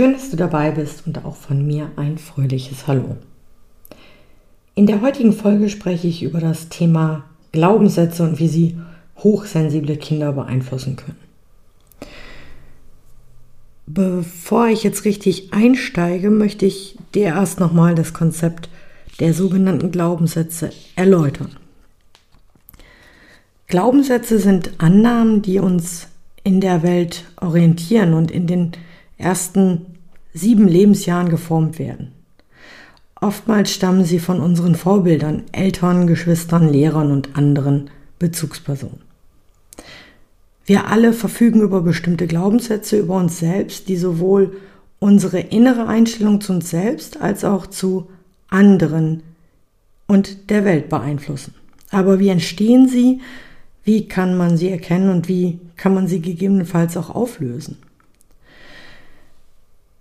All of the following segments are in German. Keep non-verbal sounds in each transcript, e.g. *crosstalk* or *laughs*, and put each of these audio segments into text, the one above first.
Schön, dass du dabei bist und auch von mir ein fröhliches Hallo. In der heutigen Folge spreche ich über das Thema Glaubenssätze und wie sie hochsensible Kinder beeinflussen können. Bevor ich jetzt richtig einsteige, möchte ich dir erst nochmal das Konzept der sogenannten Glaubenssätze erläutern. Glaubenssätze sind Annahmen, die uns in der Welt orientieren und in den ersten sieben Lebensjahren geformt werden. Oftmals stammen sie von unseren Vorbildern, Eltern, Geschwistern, Lehrern und anderen Bezugspersonen. Wir alle verfügen über bestimmte Glaubenssätze über uns selbst, die sowohl unsere innere Einstellung zu uns selbst als auch zu anderen und der Welt beeinflussen. Aber wie entstehen sie? Wie kann man sie erkennen und wie kann man sie gegebenenfalls auch auflösen?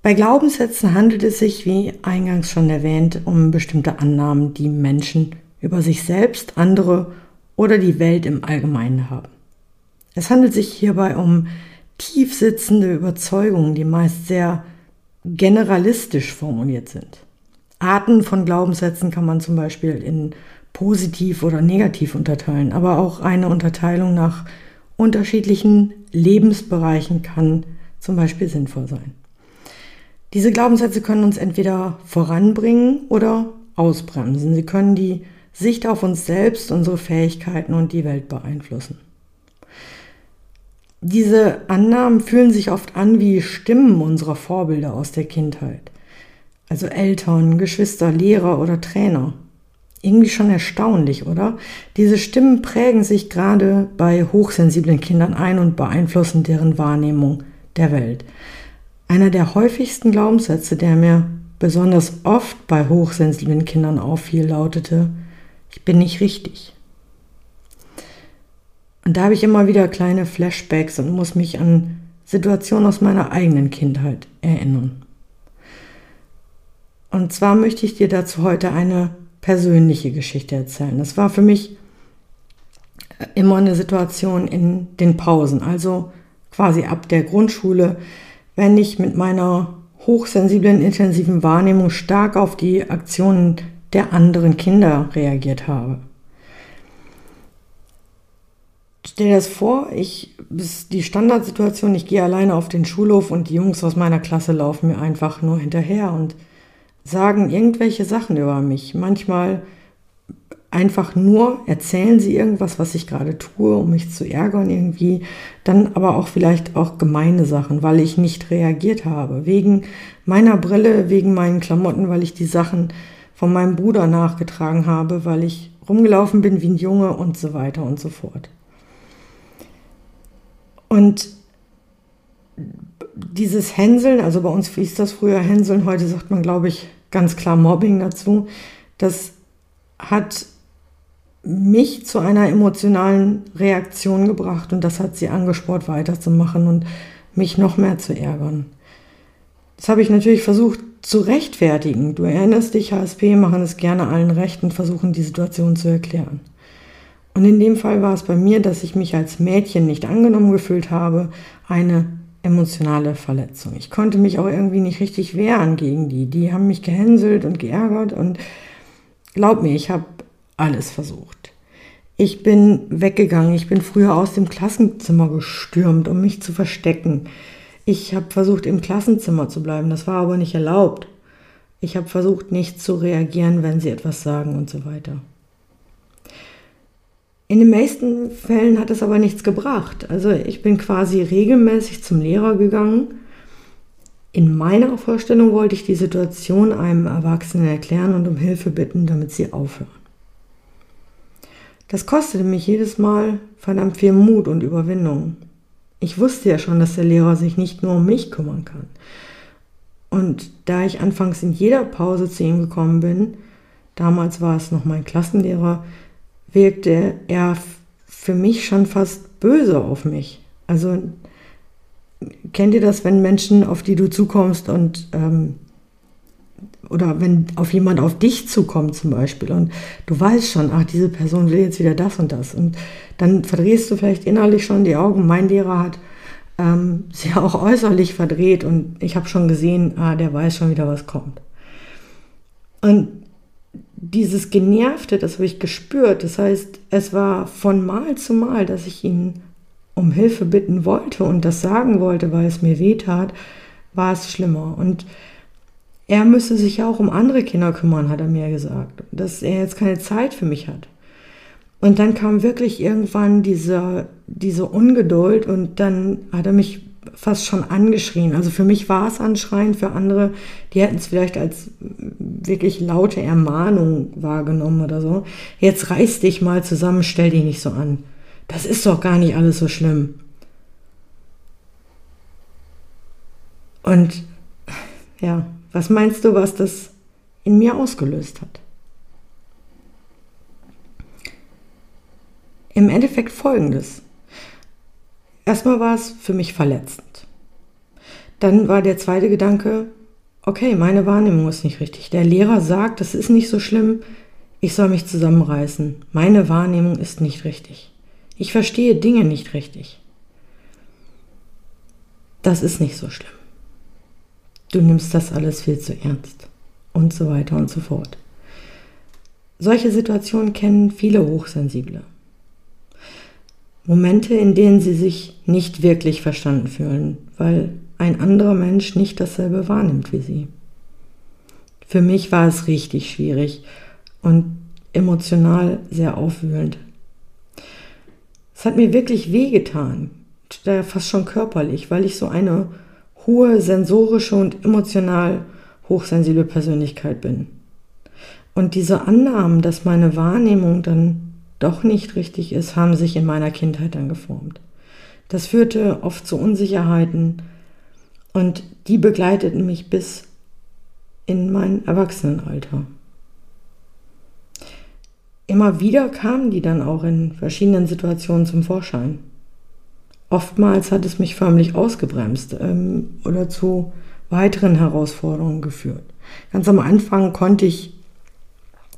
Bei Glaubenssätzen handelt es sich, wie eingangs schon erwähnt, um bestimmte Annahmen, die Menschen über sich selbst, andere oder die Welt im Allgemeinen haben. Es handelt sich hierbei um tief sitzende Überzeugungen, die meist sehr generalistisch formuliert sind. Arten von Glaubenssätzen kann man zum Beispiel in positiv oder negativ unterteilen, aber auch eine Unterteilung nach unterschiedlichen Lebensbereichen kann zum Beispiel sinnvoll sein. Diese Glaubenssätze können uns entweder voranbringen oder ausbremsen. Sie können die Sicht auf uns selbst, unsere Fähigkeiten und die Welt beeinflussen. Diese Annahmen fühlen sich oft an wie Stimmen unserer Vorbilder aus der Kindheit. Also Eltern, Geschwister, Lehrer oder Trainer. Irgendwie schon erstaunlich, oder? Diese Stimmen prägen sich gerade bei hochsensiblen Kindern ein und beeinflussen deren Wahrnehmung der Welt. Einer der häufigsten Glaubenssätze, der mir besonders oft bei hochsensiblen Kindern auffiel, lautete, ich bin nicht richtig. Und da habe ich immer wieder kleine Flashbacks und muss mich an Situationen aus meiner eigenen Kindheit erinnern. Und zwar möchte ich dir dazu heute eine persönliche Geschichte erzählen. Das war für mich immer eine Situation in den Pausen, also quasi ab der Grundschule wenn ich mit meiner hochsensiblen, intensiven Wahrnehmung stark auf die Aktionen der anderen Kinder reagiert habe. Stell dir das vor, ich bis die Standardsituation, ich gehe alleine auf den Schulhof und die Jungs aus meiner Klasse laufen mir einfach nur hinterher und sagen irgendwelche Sachen über mich. Manchmal einfach nur erzählen sie irgendwas, was ich gerade tue, um mich zu ärgern irgendwie. Dann aber auch vielleicht auch gemeine Sachen, weil ich nicht reagiert habe. Wegen meiner Brille, wegen meinen Klamotten, weil ich die Sachen von meinem Bruder nachgetragen habe, weil ich rumgelaufen bin wie ein Junge und so weiter und so fort. Und dieses Hänseln, also bei uns hieß das früher Hänseln, heute sagt man, glaube ich, ganz klar Mobbing dazu, das hat mich zu einer emotionalen Reaktion gebracht und das hat sie angespornt, weiterzumachen und mich noch mehr zu ärgern. Das habe ich natürlich versucht zu rechtfertigen. Du erinnerst dich, HSP machen es gerne allen recht und versuchen die Situation zu erklären. Und in dem Fall war es bei mir, dass ich mich als Mädchen nicht angenommen gefühlt habe, eine emotionale Verletzung. Ich konnte mich auch irgendwie nicht richtig wehren gegen die. Die haben mich gehänselt und geärgert und glaub mir, ich habe alles versucht. Ich bin weggegangen. Ich bin früher aus dem Klassenzimmer gestürmt, um mich zu verstecken. Ich habe versucht, im Klassenzimmer zu bleiben. Das war aber nicht erlaubt. Ich habe versucht, nicht zu reagieren, wenn sie etwas sagen und so weiter. In den meisten Fällen hat es aber nichts gebracht. Also ich bin quasi regelmäßig zum Lehrer gegangen. In meiner Vorstellung wollte ich die Situation einem Erwachsenen erklären und um Hilfe bitten, damit sie aufhören. Das kostete mich jedes Mal verdammt viel Mut und Überwindung. Ich wusste ja schon, dass der Lehrer sich nicht nur um mich kümmern kann. Und da ich anfangs in jeder Pause zu ihm gekommen bin, damals war es noch mein Klassenlehrer, wirkte er für mich schon fast böse auf mich. Also kennt ihr das, wenn Menschen, auf die du zukommst und ähm, oder wenn auf jemand auf dich zukommt zum Beispiel und du weißt schon, ach, diese Person will jetzt wieder das und das und dann verdrehst du vielleicht innerlich schon die Augen. Mein Lehrer hat ähm, *laughs* sie auch äußerlich verdreht und ich habe schon gesehen, ah, der weiß schon wieder, was kommt. Und dieses Genervte, das habe ich gespürt. Das heißt, es war von Mal zu Mal, dass ich ihn um Hilfe bitten wollte und das sagen wollte, weil es mir weh tat, war es schlimmer. Und er müsse sich auch um andere Kinder kümmern, hat er mir gesagt, dass er jetzt keine Zeit für mich hat. Und dann kam wirklich irgendwann diese, diese Ungeduld und dann hat er mich fast schon angeschrien. Also für mich war es anschreien, für andere, die hätten es vielleicht als wirklich laute Ermahnung wahrgenommen oder so. Jetzt reiß dich mal zusammen, stell dich nicht so an. Das ist doch gar nicht alles so schlimm. Und ja, was meinst du, was das in mir ausgelöst hat? Im Endeffekt folgendes. Erstmal war es für mich verletzend. Dann war der zweite Gedanke, okay, meine Wahrnehmung ist nicht richtig. Der Lehrer sagt, das ist nicht so schlimm, ich soll mich zusammenreißen. Meine Wahrnehmung ist nicht richtig. Ich verstehe Dinge nicht richtig. Das ist nicht so schlimm. Du nimmst das alles viel zu ernst. Und so weiter und so fort. Solche Situationen kennen viele Hochsensible. Momente, in denen sie sich nicht wirklich verstanden fühlen, weil ein anderer Mensch nicht dasselbe wahrnimmt wie sie. Für mich war es richtig schwierig und emotional sehr aufwühlend. Es hat mir wirklich wehgetan, fast schon körperlich, weil ich so eine hohe sensorische und emotional hochsensible Persönlichkeit bin. Und diese Annahmen, dass meine Wahrnehmung dann doch nicht richtig ist, haben sich in meiner Kindheit dann geformt. Das führte oft zu Unsicherheiten und die begleiteten mich bis in mein Erwachsenenalter. Immer wieder kamen die dann auch in verschiedenen Situationen zum Vorschein. Oftmals hat es mich förmlich ausgebremst ähm, oder zu weiteren Herausforderungen geführt. Ganz am Anfang konnte ich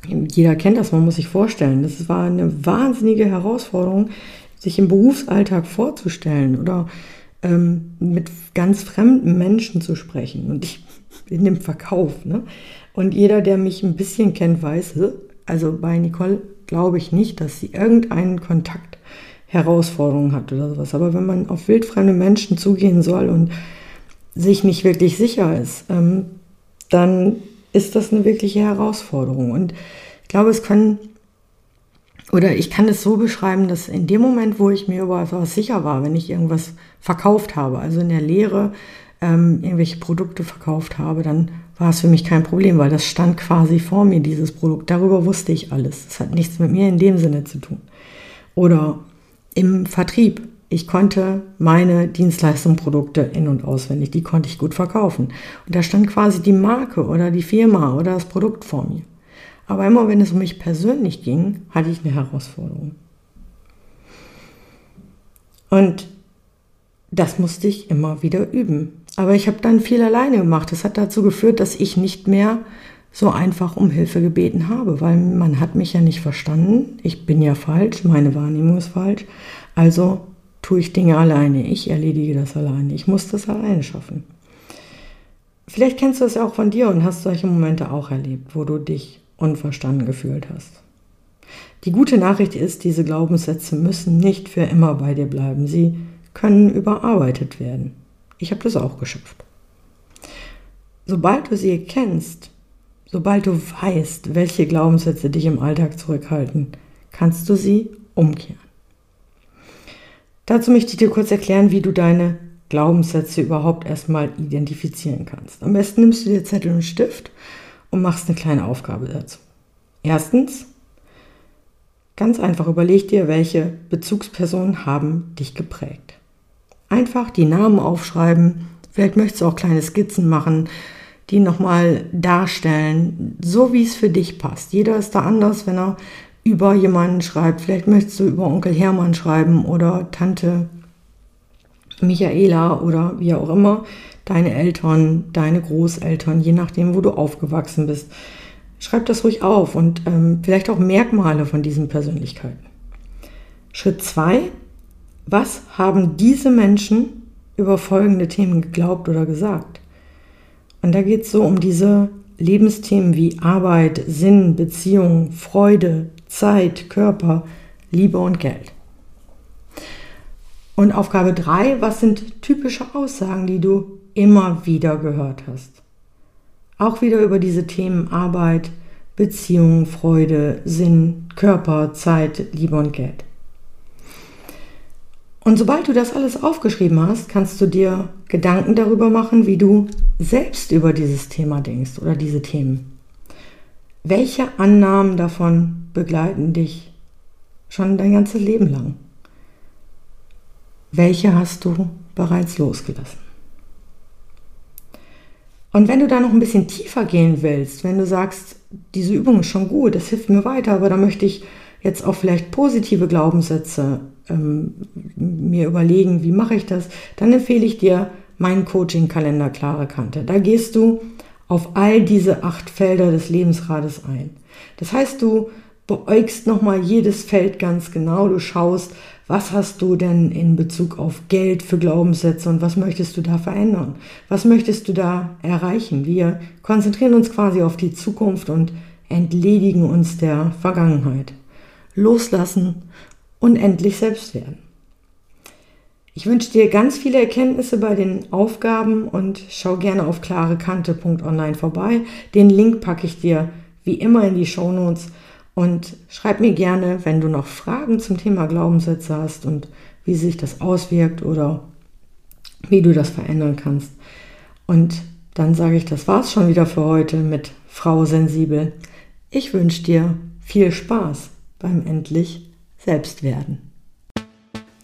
jeder kennt das, man muss sich vorstellen. Das war eine wahnsinnige Herausforderung, sich im Berufsalltag vorzustellen oder ähm, mit ganz fremden Menschen zu sprechen. Und ich *laughs* bin im Verkauf. Ne? Und jeder, der mich ein bisschen kennt, weiß, also bei Nicole glaube ich nicht, dass sie irgendeinen Kontakt Herausforderungen hat oder sowas. Aber wenn man auf wildfremde Menschen zugehen soll und sich nicht wirklich sicher ist, ähm, dann ist das eine wirkliche Herausforderung. Und ich glaube, es kann, oder ich kann es so beschreiben, dass in dem Moment, wo ich mir über etwas sicher war, wenn ich irgendwas verkauft habe, also in der Lehre ähm, irgendwelche Produkte verkauft habe, dann war es für mich kein Problem, weil das stand quasi vor mir, dieses Produkt. Darüber wusste ich alles. Das hat nichts mit mir in dem Sinne zu tun. Oder im Vertrieb ich konnte meine Dienstleistungen, Produkte in- und auswendig, die konnte ich gut verkaufen. Und da stand quasi die Marke oder die Firma oder das Produkt vor mir. Aber immer wenn es um mich persönlich ging, hatte ich eine Herausforderung. Und das musste ich immer wieder üben. Aber ich habe dann viel alleine gemacht. Das hat dazu geführt, dass ich nicht mehr so einfach um Hilfe gebeten habe, weil man hat mich ja nicht verstanden. Ich bin ja falsch, meine Wahrnehmung ist falsch. Also tue ich Dinge alleine. Ich erledige das alleine. Ich muss das alleine schaffen. Vielleicht kennst du es ja auch von dir und hast solche Momente auch erlebt, wo du dich unverstanden gefühlt hast. Die gute Nachricht ist, diese Glaubenssätze müssen nicht für immer bei dir bleiben. Sie können überarbeitet werden. Ich habe das auch geschafft. Sobald du sie kennst, sobald du weißt, welche Glaubenssätze dich im Alltag zurückhalten, kannst du sie umkehren. Dazu möchte ich dir kurz erklären, wie du deine Glaubenssätze überhaupt erstmal identifizieren kannst. Am besten nimmst du dir Zettel und Stift und machst eine kleine Aufgabe dazu. Erstens, ganz einfach überleg dir, welche Bezugspersonen haben dich geprägt. Einfach die Namen aufschreiben, vielleicht möchtest du auch kleine Skizzen machen, die nochmal darstellen, so wie es für dich passt. Jeder ist da anders, wenn er über jemanden schreibt. Vielleicht möchtest du über Onkel Hermann schreiben oder Tante Michaela oder wie auch immer. Deine Eltern, deine Großeltern, je nachdem, wo du aufgewachsen bist. Schreib das ruhig auf und ähm, vielleicht auch Merkmale von diesen Persönlichkeiten. Schritt 2. Was haben diese Menschen über folgende Themen geglaubt oder gesagt? Und da geht es so um diese Lebensthemen wie Arbeit, Sinn, Beziehung, Freude, Zeit, Körper, Liebe und Geld. Und Aufgabe 3, was sind typische Aussagen, die du immer wieder gehört hast? Auch wieder über diese Themen Arbeit, Beziehung, Freude, Sinn, Körper, Zeit, Liebe und Geld. Und sobald du das alles aufgeschrieben hast, kannst du dir Gedanken darüber machen, wie du selbst über dieses Thema denkst oder diese Themen. Welche Annahmen davon begleiten dich schon dein ganzes Leben lang? Welche hast du bereits losgelassen? Und wenn du da noch ein bisschen tiefer gehen willst, wenn du sagst, diese Übung ist schon gut, das hilft mir weiter, aber da möchte ich jetzt auch vielleicht positive Glaubenssätze ähm, mir überlegen, wie mache ich das, dann empfehle ich dir meinen Coaching-Kalender Klare Kante. Da gehst du auf all diese acht Felder des Lebensrades ein. Das heißt, du beäugst nochmal jedes Feld ganz genau, du schaust, was hast du denn in Bezug auf Geld für Glaubenssätze und was möchtest du da verändern? Was möchtest du da erreichen? Wir konzentrieren uns quasi auf die Zukunft und entledigen uns der Vergangenheit. Loslassen und endlich selbst werden. Ich wünsche dir ganz viele Erkenntnisse bei den Aufgaben und schau gerne auf klarekante.online vorbei. Den Link packe ich dir wie immer in die Show Notes und schreib mir gerne, wenn du noch Fragen zum Thema Glaubenssätze hast und wie sich das auswirkt oder wie du das verändern kannst. Und dann sage ich, das war's schon wieder für heute mit Frau Sensibel. Ich wünsche dir viel Spaß beim endlich selbst werden.